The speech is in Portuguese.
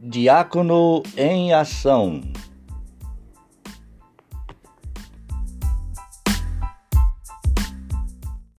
Diácono em Ação.